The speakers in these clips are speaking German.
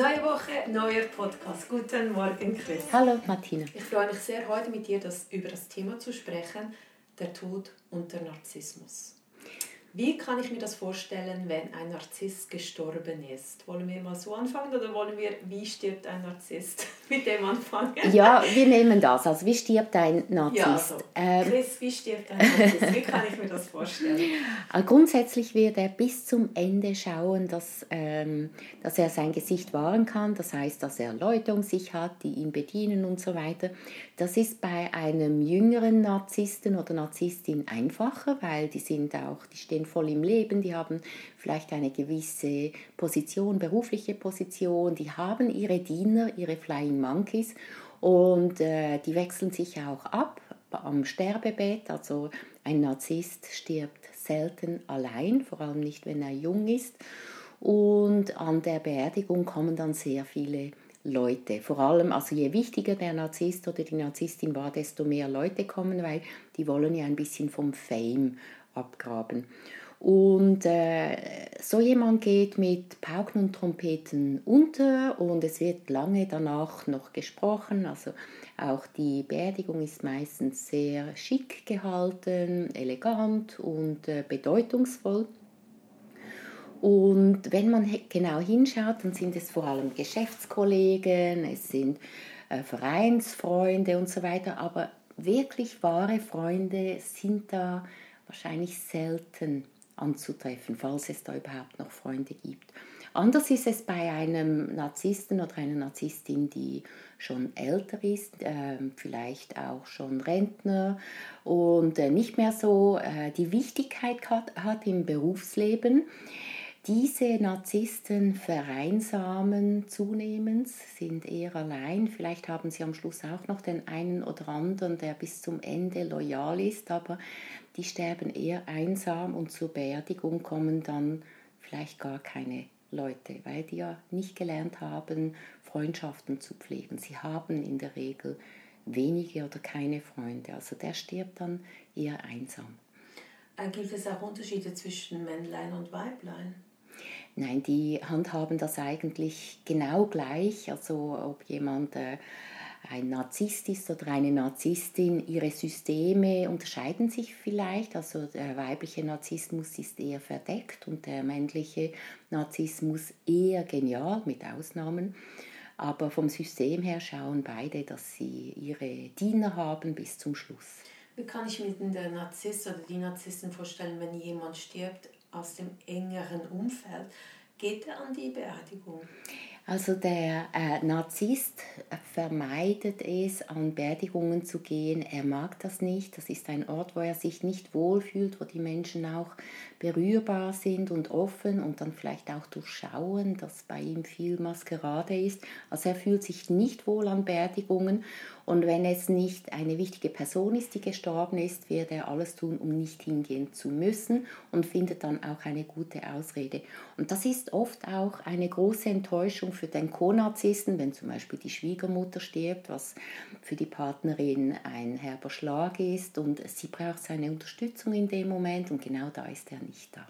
Neue Woche, neuer Podcast. Guten Morgen, Chris. Hallo, Martina. Ich freue mich sehr, heute mit dir das, über das Thema zu sprechen, der Tod und der Narzissmus. Wie kann ich mir das vorstellen, wenn ein Narzisst gestorben ist? Wollen wir mal so anfangen oder wollen wir, wie stirbt ein Narzisst, mit dem anfangen? Ja, wir nehmen das. Also, wie stirbt ein Narzisst? Ja, also, ähm, Chris, wie stirbt ein Narzisst? Wie kann ich mir das vorstellen? Äh, grundsätzlich wird er bis zum Ende schauen, dass, ähm, dass er sein Gesicht wahren kann. Das heißt, dass er Leute um sich hat, die ihn bedienen und so weiter. Das ist bei einem jüngeren Narzissten oder Narzisstin einfacher, weil die sind auch, die stehen voll im Leben, die haben vielleicht eine gewisse Position, berufliche Position, die haben ihre Diener, ihre Flying Monkeys und äh, die wechseln sich auch ab am Sterbebett. Also ein Narzisst stirbt selten allein, vor allem nicht, wenn er jung ist. Und an der Beerdigung kommen dann sehr viele Leute. Vor allem, also je wichtiger der Narzisst oder die Narzisstin war, desto mehr Leute kommen, weil die wollen ja ein bisschen vom Fame abgraben. Und äh, so jemand geht mit Pauken und Trompeten unter und es wird lange danach noch gesprochen. Also auch die Beerdigung ist meistens sehr schick gehalten, elegant und äh, bedeutungsvoll. Und wenn man genau hinschaut, dann sind es vor allem Geschäftskollegen, es sind äh, Vereinsfreunde und so weiter, aber wirklich wahre Freunde sind da wahrscheinlich selten anzutreffen, falls es da überhaupt noch Freunde gibt. Anders ist es bei einem Narzissten oder einer Narzisstin, die schon älter ist, äh, vielleicht auch schon Rentner und äh, nicht mehr so äh, die Wichtigkeit hat, hat im Berufsleben. Diese Narzissten vereinsamen zunehmend, sind eher allein. Vielleicht haben sie am Schluss auch noch den einen oder anderen, der bis zum Ende loyal ist, aber die sterben eher einsam und zur Beerdigung kommen dann vielleicht gar keine Leute, weil die ja nicht gelernt haben, Freundschaften zu pflegen. Sie haben in der Regel wenige oder keine Freunde. Also der stirbt dann eher einsam. Äh, gibt es auch Unterschiede zwischen Männlein und Weiblein? Nein, die handhaben das eigentlich genau gleich. Also ob jemand äh, ein Narzisst ist oder eine Narzisstin, ihre Systeme unterscheiden sich vielleicht. Also der weibliche Narzissmus ist eher verdeckt und der männliche Narzissmus eher genial, mit Ausnahmen. Aber vom System her schauen beide, dass sie ihre Diener haben bis zum Schluss. Wie kann ich mir den Narzisst oder die Narzissten vorstellen, wenn jemand stirbt aus dem engeren Umfeld? Geht er an die Beerdigung? Also der äh, Narzisst vermeidet es, an Beerdigungen zu gehen. Er mag das nicht. Das ist ein Ort, wo er sich nicht wohlfühlt, wo die Menschen auch berührbar sind und offen und dann vielleicht auch durchschauen, dass bei ihm viel Maskerade ist. Also er fühlt sich nicht wohl an Beerdigungen und wenn es nicht eine wichtige Person ist, die gestorben ist, wird er alles tun, um nicht hingehen zu müssen und findet dann auch eine gute Ausrede. Und das ist oft auch eine große Enttäuschung für den Co-Narzissten, wenn zum Beispiel die Schwiegermutter stirbt, was für die Partnerin ein herber Schlag ist und sie braucht seine Unterstützung in dem Moment und genau da ist er nicht da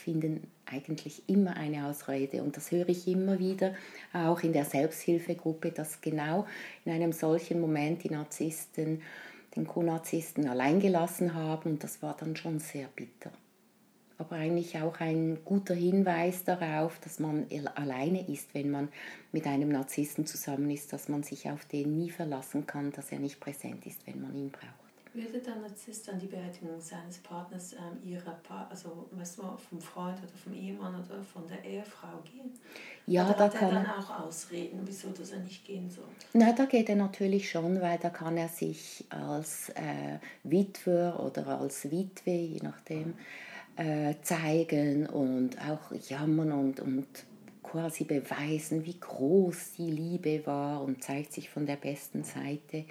finden eigentlich immer eine Ausrede. Und das höre ich immer wieder, auch in der Selbsthilfegruppe, dass genau in einem solchen Moment die Narzissten den Co-Narzissten alleingelassen haben. Und das war dann schon sehr bitter. Aber eigentlich auch ein guter Hinweis darauf, dass man alleine ist, wenn man mit einem Narzissten zusammen ist, dass man sich auf den nie verlassen kann, dass er nicht präsent ist, wenn man ihn braucht. Würde der Narzisst an die Beerdigung seines Partners ähm, ihrer pa also weißt du, vom Freund oder vom Ehemann oder von der Ehefrau gehen? Ja, oder da hat kann er dann auch ausreden, wieso dass er nicht gehen soll? Nein, da geht er natürlich schon, weil da kann er sich als äh, Witwer oder als Witwe, je nachdem, äh, zeigen und auch jammern und, und quasi beweisen, wie groß die Liebe war und zeigt sich von der besten Seite.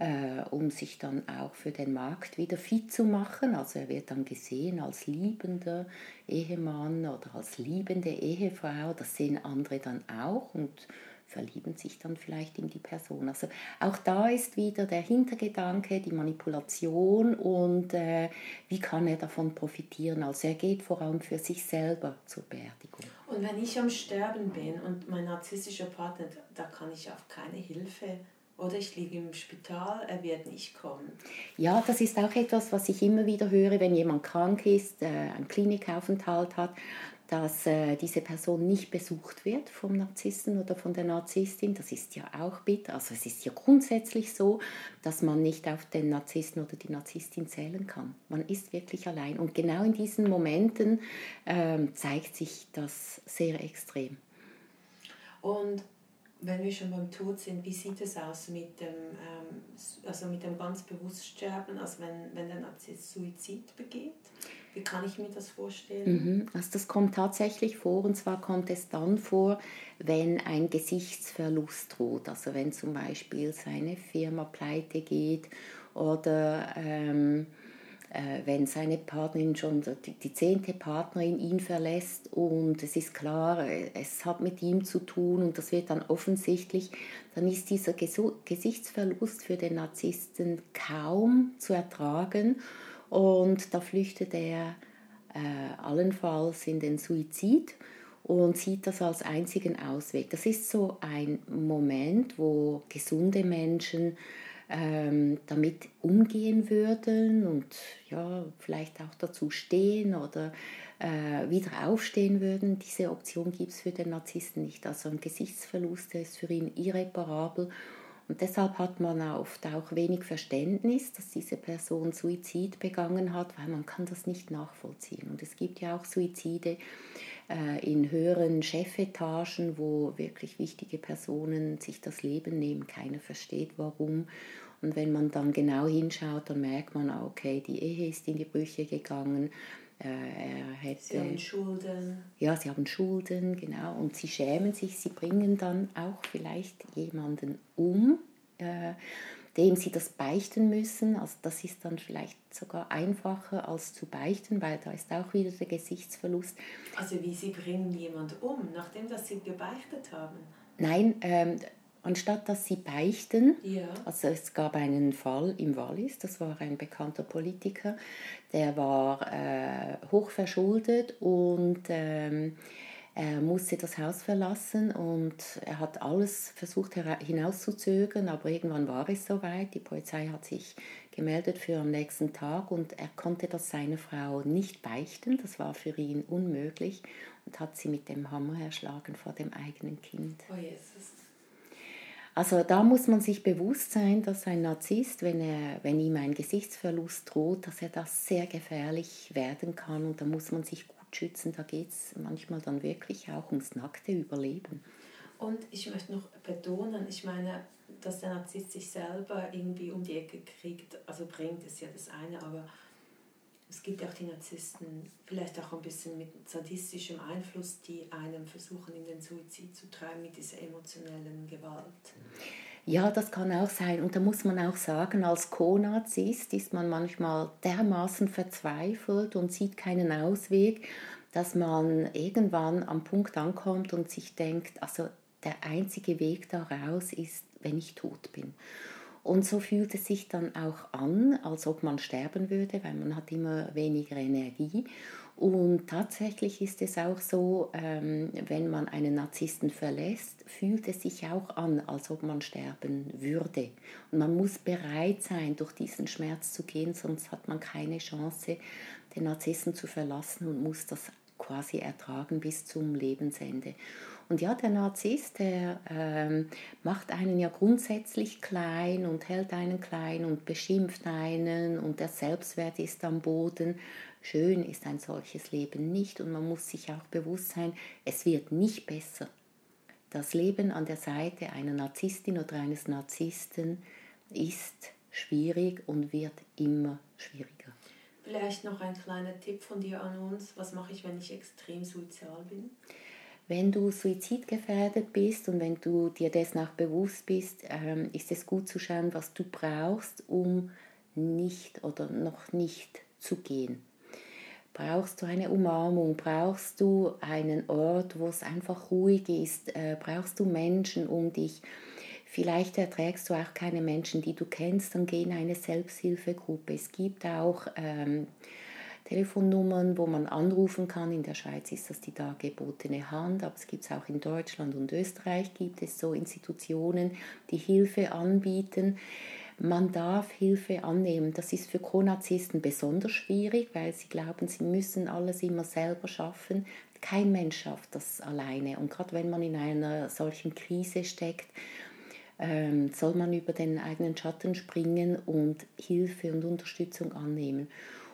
Äh, um sich dann auch für den Markt wieder fit zu machen. Also er wird dann gesehen als liebender Ehemann oder als liebende Ehefrau. Das sehen andere dann auch und verlieben sich dann vielleicht in die Person. Also auch da ist wieder der Hintergedanke, die Manipulation und äh, wie kann er davon profitieren. Also er geht vor allem für sich selber zur Beerdigung. Und wenn ich am Sterben bin und mein narzisstischer Partner, da kann ich auf keine Hilfe oder ich liege im Spital, er wird nicht kommen. Ja, das ist auch etwas, was ich immer wieder höre, wenn jemand krank ist, äh, einen Klinikaufenthalt hat dass äh, diese Person nicht besucht wird vom Narzissten oder von der Narzisstin. Das ist ja auch bitter. Also es ist ja grundsätzlich so, dass man nicht auf den Narzissten oder die Narzisstin zählen kann. Man ist wirklich allein. Und genau in diesen Momenten ähm, zeigt sich das sehr extrem. Und wenn wir schon beim Tod sind, wie sieht es aus mit dem, ähm, also mit dem ganz bewusst Sterben, also wenn, wenn Narzisst Suizid begeht? Wie kann ich mir das vorstellen? Mhm. Also das kommt tatsächlich vor und zwar kommt es dann vor, wenn ein Gesichtsverlust droht. Also wenn zum Beispiel seine Firma pleite geht oder ähm, äh, wenn seine Partnerin schon, die, die zehnte Partnerin ihn verlässt und es ist klar, es hat mit ihm zu tun und das wird dann offensichtlich, dann ist dieser Gesichtsverlust für den Narzissten kaum zu ertragen und da flüchtet er äh, allenfalls in den Suizid und sieht das als einzigen Ausweg. Das ist so ein Moment, wo gesunde Menschen ähm, damit umgehen würden und ja, vielleicht auch dazu stehen oder äh, wieder aufstehen würden. Diese Option gibt es für den Narzissten nicht. Also ein Gesichtsverlust ist für ihn irreparabel und deshalb hat man oft auch wenig Verständnis, dass diese Person Suizid begangen hat, weil man kann das nicht nachvollziehen. Und es gibt ja auch Suizide in höheren Chefetagen, wo wirklich wichtige Personen sich das Leben nehmen. Keiner versteht warum. Und wenn man dann genau hinschaut, dann merkt man, ah, okay, die Ehe ist in die Brüche gegangen. Äh, er hätte, sie haben Schulden. Ja, sie haben Schulden, genau. Und sie schämen sich, sie bringen dann auch vielleicht jemanden um, äh, dem sie das beichten müssen. Also das ist dann vielleicht sogar einfacher als zu beichten, weil da ist auch wieder der Gesichtsverlust. Also wie sie bringen jemand um, nachdem dass sie gebeichtet haben? Nein, ähm, anstatt dass sie beichten, ja. also es gab einen Fall im Wallis, das war ein bekannter Politiker, der war äh, hochverschuldet und ähm, er musste das Haus verlassen und er hat alles versucht hinauszuzögern, aber irgendwann war es soweit. Die Polizei hat sich gemeldet für am nächsten Tag und er konnte das seiner Frau nicht beichten. Das war für ihn unmöglich und hat sie mit dem Hammer erschlagen vor dem eigenen Kind. Oh Jesus. Also da muss man sich bewusst sein, dass ein Narzisst, wenn, er, wenn ihm ein Gesichtsverlust droht, dass er das sehr gefährlich werden kann und da muss man sich gut schützen, da geht es manchmal dann wirklich auch ums nackte Überleben. Und ich möchte noch betonen, ich meine, dass der Narzisst sich selber irgendwie um die Ecke kriegt, also bringt, ist ja das eine, aber es gibt auch die Narzissten, vielleicht auch ein bisschen mit sadistischem Einfluss, die einem versuchen, in den Suizid zu treiben mit dieser emotionellen Gewalt. Ja, das kann auch sein. Und da muss man auch sagen, als Co-Narzisst ist man manchmal dermaßen verzweifelt und sieht keinen Ausweg, dass man irgendwann am Punkt ankommt und sich denkt, also der einzige Weg daraus ist, wenn ich tot bin. Und so fühlt es sich dann auch an, als ob man sterben würde, weil man hat immer weniger Energie. Und tatsächlich ist es auch so, ähm, wenn man einen Narzissten verlässt, fühlt es sich auch an, als ob man sterben würde. Und man muss bereit sein, durch diesen Schmerz zu gehen, sonst hat man keine Chance, den Narzissten zu verlassen und muss das quasi ertragen bis zum Lebensende. Und ja, der Narzisst, der ähm, macht einen ja grundsätzlich klein und hält einen klein und beschimpft einen und der Selbstwert ist am Boden. Schön ist ein solches Leben nicht und man muss sich auch bewusst sein, es wird nicht besser. Das Leben an der Seite einer Narzisstin oder eines Narzissten ist schwierig und wird immer schwieriger. Vielleicht noch ein kleiner Tipp von dir an uns. Was mache ich, wenn ich extrem sozial bin? wenn du suizidgefährdet bist und wenn du dir dessen auch bewusst bist, ähm, ist es gut zu schauen, was du brauchst, um nicht oder noch nicht zu gehen. Brauchst du eine Umarmung? Brauchst du einen Ort, wo es einfach ruhig ist? Äh, brauchst du Menschen um dich? Vielleicht erträgst du auch keine Menschen, die du kennst, dann geh in eine Selbsthilfegruppe. Es gibt auch ähm, Telefonnummern, wo man anrufen kann. In der Schweiz ist das die dargebotene Hand, aber es gibt es auch in Deutschland und Österreich gibt es so Institutionen, die Hilfe anbieten. Man darf Hilfe annehmen. Das ist für Konarzisten besonders schwierig, weil sie glauben, sie müssen alles immer selber schaffen. Kein Mensch schafft das alleine. Und gerade wenn man in einer solchen Krise steckt, ähm, soll man über den eigenen Schatten springen und Hilfe und Unterstützung annehmen.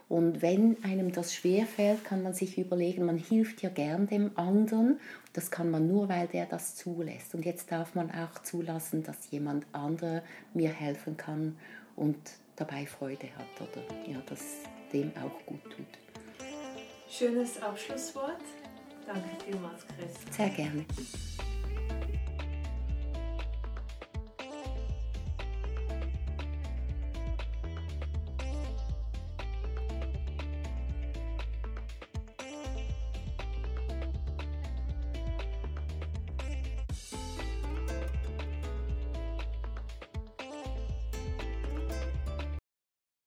Und wenn einem das schwerfällt, kann man sich überlegen, man hilft ja gern dem anderen. Das kann man nur, weil der das zulässt. Und jetzt darf man auch zulassen, dass jemand anderer mir helfen kann und dabei Freude hat oder ja, dass dem auch gut tut. Schönes Abschlusswort. Danke vielmals, Chris. Sehr gerne.